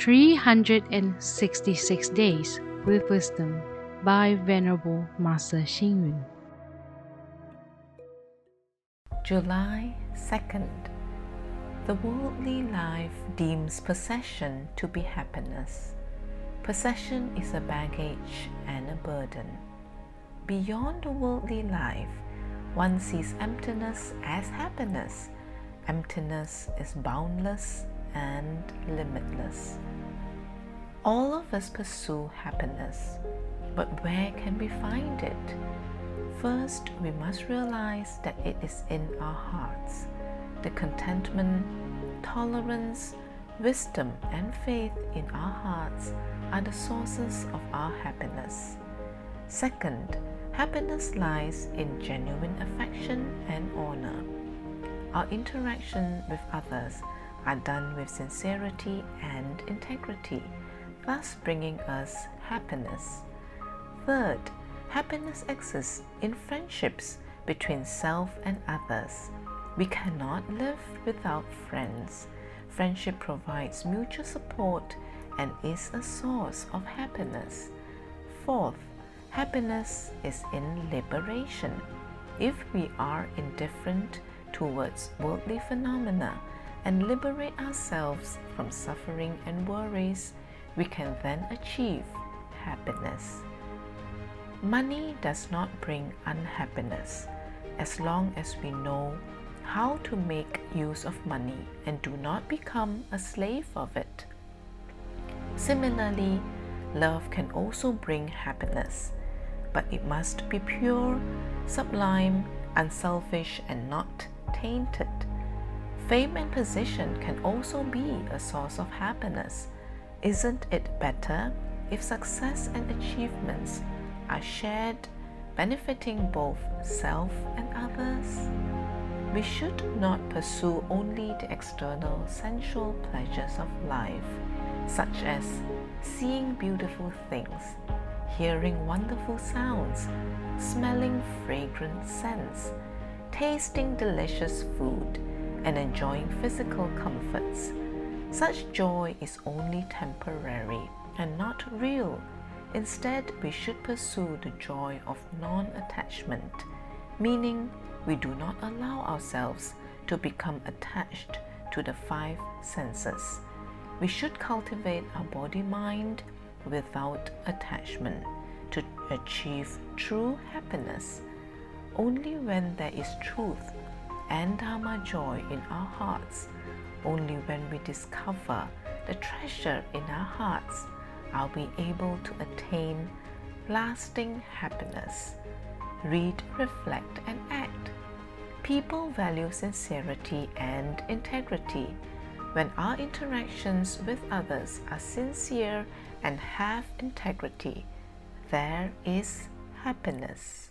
366 Days with Wisdom by Venerable Master Xing Yun. July 2nd. The worldly life deems possession to be happiness. Possession is a baggage and a burden. Beyond the worldly life, one sees emptiness as happiness. Emptiness is boundless and limitless. All of us pursue happiness, but where can we find it? First, we must realize that it is in our hearts. The contentment, tolerance, wisdom, and faith in our hearts are the sources of our happiness. Second, happiness lies in genuine affection and honor. Our interaction with others are done with sincerity and integrity, thus bringing us happiness. Third, happiness exists in friendships between self and others. We cannot live without friends. Friendship provides mutual support and is a source of happiness. Fourth, happiness is in liberation. If we are indifferent towards worldly phenomena, and liberate ourselves from suffering and worries, we can then achieve happiness. Money does not bring unhappiness as long as we know how to make use of money and do not become a slave of it. Similarly, love can also bring happiness, but it must be pure, sublime, unselfish, and not tainted. Fame and position can also be a source of happiness. Isn't it better if success and achievements are shared, benefiting both self and others? We should not pursue only the external sensual pleasures of life, such as seeing beautiful things, hearing wonderful sounds, smelling fragrant scents, tasting delicious food and enjoying physical comforts. Such joy is only temporary and not real. Instead, we should pursue the joy of non attachment, meaning we do not allow ourselves to become attached to the five senses. We should cultivate our body mind without attachment to achieve true happiness. Only when there is truth and Dharma joy in our hearts. Only when we discover the treasure in our hearts are we able to attain lasting happiness. Read, reflect, and act. People value sincerity and integrity. When our interactions with others are sincere and have integrity, there is happiness.